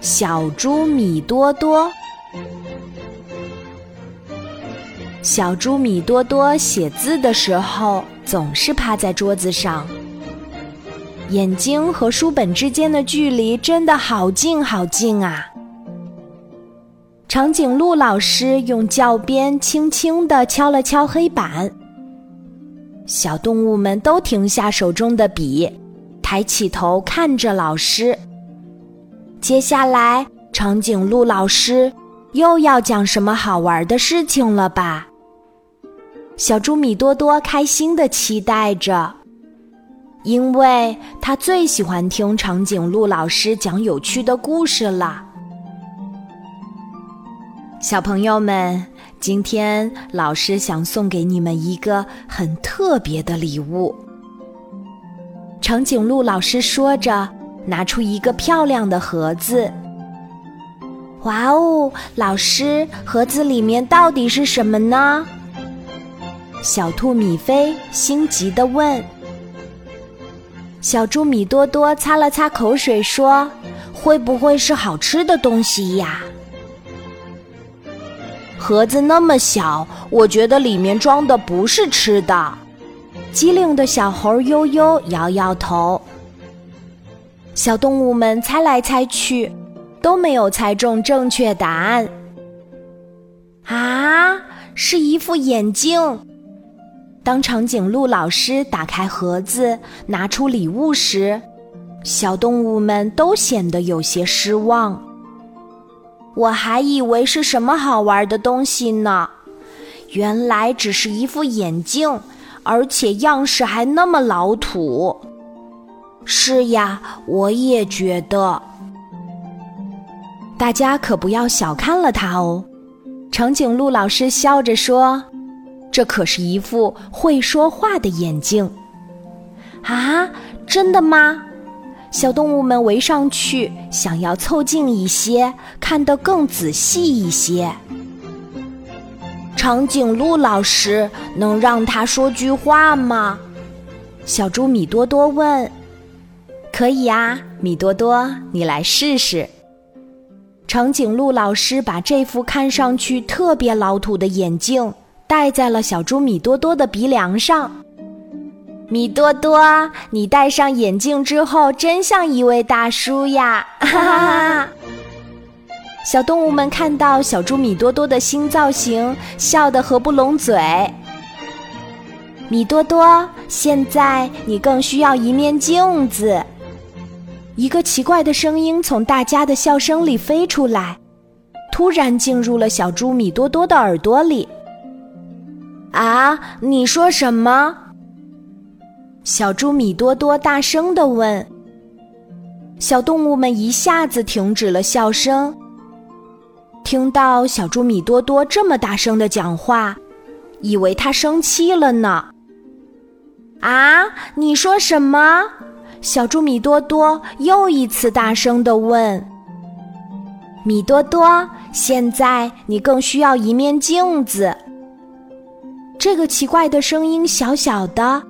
小猪米多多。小猪米多多写字的时候总是趴在桌子上，眼睛和书本之间的距离真的好近好近啊！长颈鹿老师用教鞭轻轻地敲了敲黑板，小动物们都停下手中的笔，抬起头看着老师。接下来，长颈鹿老师又要讲什么好玩的事情了吧？小猪米多多开心的期待着，因为他最喜欢听长颈鹿老师讲有趣的故事了。小朋友们，今天老师想送给你们一个很特别的礼物。长颈鹿老师说着，拿出一个漂亮的盒子。哇哦，老师，盒子里面到底是什么呢？小兔米菲心急地问。小猪米多多擦了擦口水说：“会不会是好吃的东西呀？”盒子那么小，我觉得里面装的不是吃的。机灵的小猴悠悠摇摇头。小动物们猜来猜去，都没有猜中正确答案。啊，是一副眼镜。当长颈鹿老师打开盒子，拿出礼物时，小动物们都显得有些失望。我还以为是什么好玩的东西呢，原来只是一副眼镜，而且样式还那么老土。是呀，我也觉得。大家可不要小看了它哦，长颈鹿老师笑着说：“这可是一副会说话的眼镜。”啊，真的吗？小动物们围上去，想要凑近一些，看得更仔细一些。长颈鹿老师能让他说句话吗？小猪米多多问。可以啊，米多多，你来试试。长颈鹿老师把这副看上去特别老土的眼镜戴在了小猪米多多的鼻梁上。米多多，你戴上眼镜之后，真像一位大叔呀！哈哈哈！小动物们看到小猪米多多的新造型，笑得合不拢嘴。米多多，现在你更需要一面镜子。一个奇怪的声音从大家的笑声里飞出来，突然进入了小猪米多多的耳朵里。啊，你说什么？小猪米多多大声地问：“小动物们一下子停止了笑声。听到小猪米多多这么大声的讲话，以为他生气了呢。”啊，你说什么？小猪米多多又一次大声地问：“米多多，现在你更需要一面镜子。”这个奇怪的声音小小的。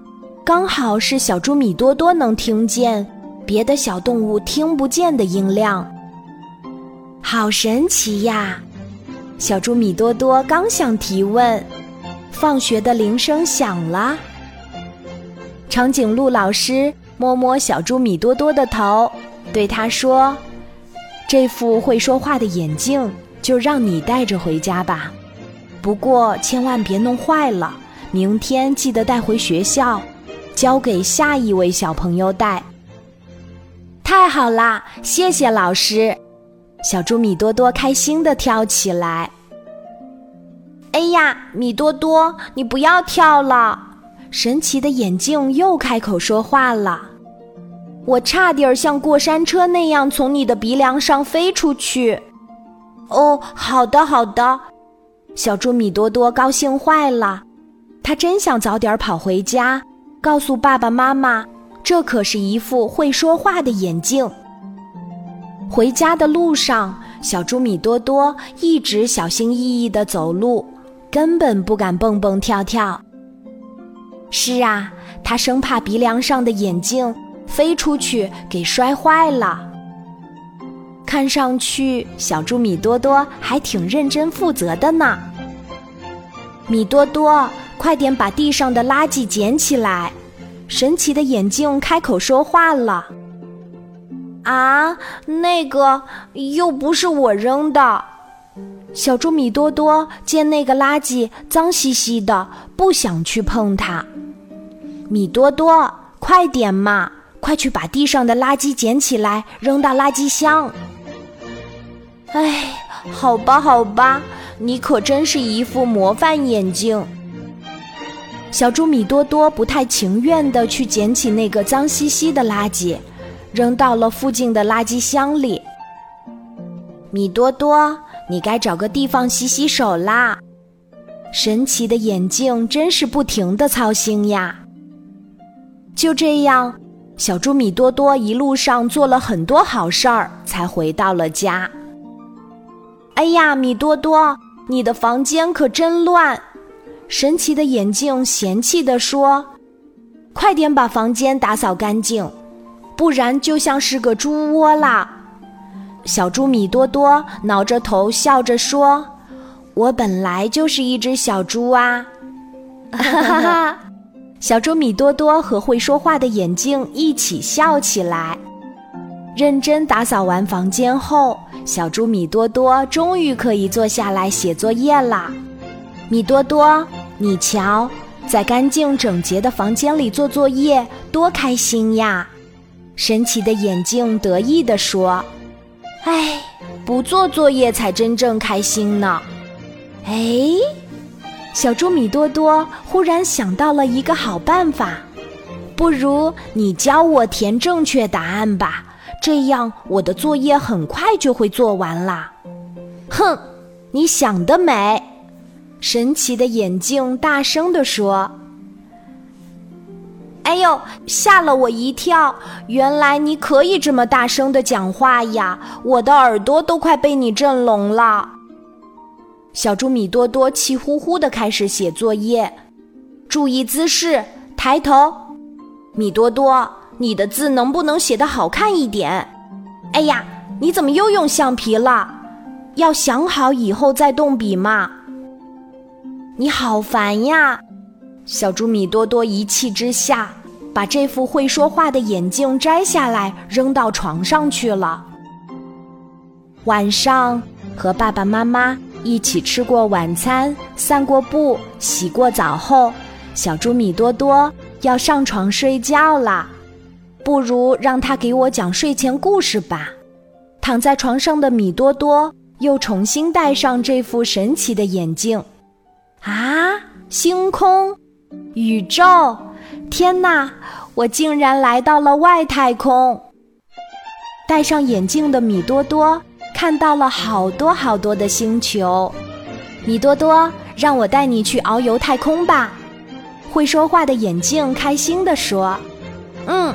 刚好是小猪米多多能听见，别的小动物听不见的音量。好神奇呀！小猪米多多刚想提问，放学的铃声响了。长颈鹿老师摸摸小猪米多多的头，对他说：“这副会说话的眼镜就让你带着回家吧，不过千万别弄坏了，明天记得带回学校。”交给下一位小朋友戴。太好啦，谢谢老师！小猪米多多开心的跳起来。哎呀，米多多，你不要跳了！神奇的眼镜又开口说话了。我差点儿像过山车那样从你的鼻梁上飞出去。哦，好的好的。小猪米多多高兴坏了，他真想早点跑回家。告诉爸爸妈妈，这可是一副会说话的眼镜。回家的路上，小猪米多多一直小心翼翼地走路，根本不敢蹦蹦跳跳。是啊，他生怕鼻梁上的眼镜飞出去给摔坏了。看上去小猪米多多还挺认真负责的呢。米多多，快点把地上的垃圾捡起来！神奇的眼镜开口说话了：“啊，那个又不是我扔的。”小猪米多多见那个垃圾脏兮兮的，不想去碰它。米多多，快点嘛，快去把地上的垃圾捡起来，扔到垃圾箱。哎，好吧，好吧，你可真是一副模范眼镜。小猪米多多不太情愿地去捡起那个脏兮兮的垃圾，扔到了附近的垃圾箱里。米多多，你该找个地方洗洗手啦！神奇的眼镜真是不停地操心呀。就这样，小猪米多多一路上做了很多好事儿，才回到了家。哎呀，米多多，你的房间可真乱！神奇的眼镜嫌弃地说：“快点把房间打扫干净，不然就像是个猪窝啦。”小猪米多多挠着头笑着说：“我本来就是一只小猪啊！” 小猪米多多和会说话的眼镜一起笑起来。认真打扫完房间后，小猪米多多终于可以坐下来写作业啦。米多多。你瞧，在干净整洁的房间里做作业，多开心呀！神奇的眼镜得意地说：“哎，不做作业才真正开心呢。”哎，小猪米多多忽然想到了一个好办法，不如你教我填正确答案吧，这样我的作业很快就会做完啦。哼，你想得美！神奇的眼镜大声地说：“哎呦，吓了我一跳！原来你可以这么大声的讲话呀，我的耳朵都快被你震聋了。”小猪米多多气呼呼的开始写作业，注意姿势，抬头。米多多，你的字能不能写得好看一点？哎呀，你怎么又用橡皮了？要想好以后再动笔嘛。你好烦呀！小猪米多多一气之下，把这副会说话的眼镜摘下来，扔到床上去了。晚上和爸爸妈妈一起吃过晚餐、散过步、洗过澡后，小猪米多多要上床睡觉啦。不如让他给我讲睡前故事吧。躺在床上的米多多又重新戴上这副神奇的眼镜。啊！星空，宇宙，天哪！我竟然来到了外太空。戴上眼镜的米多多看到了好多好多的星球。米多多，让我带你去遨游太空吧！会说话的眼镜开心地说：“嗯。”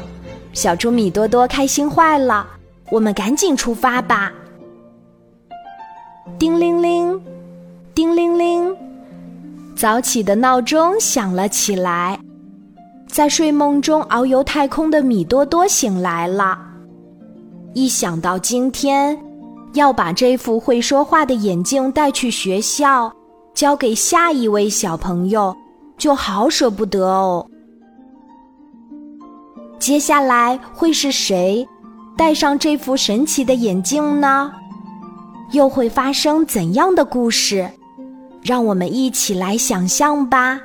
小猪米多多开心坏了。我们赶紧出发吧！叮铃铃，叮铃铃。早起的闹钟响了起来，在睡梦中遨游太空的米多多醒来了。一想到今天要把这副会说话的眼镜带去学校，交给下一位小朋友，就好舍不得哦。接下来会是谁戴上这副神奇的眼镜呢？又会发生怎样的故事？让我们一起来想象吧。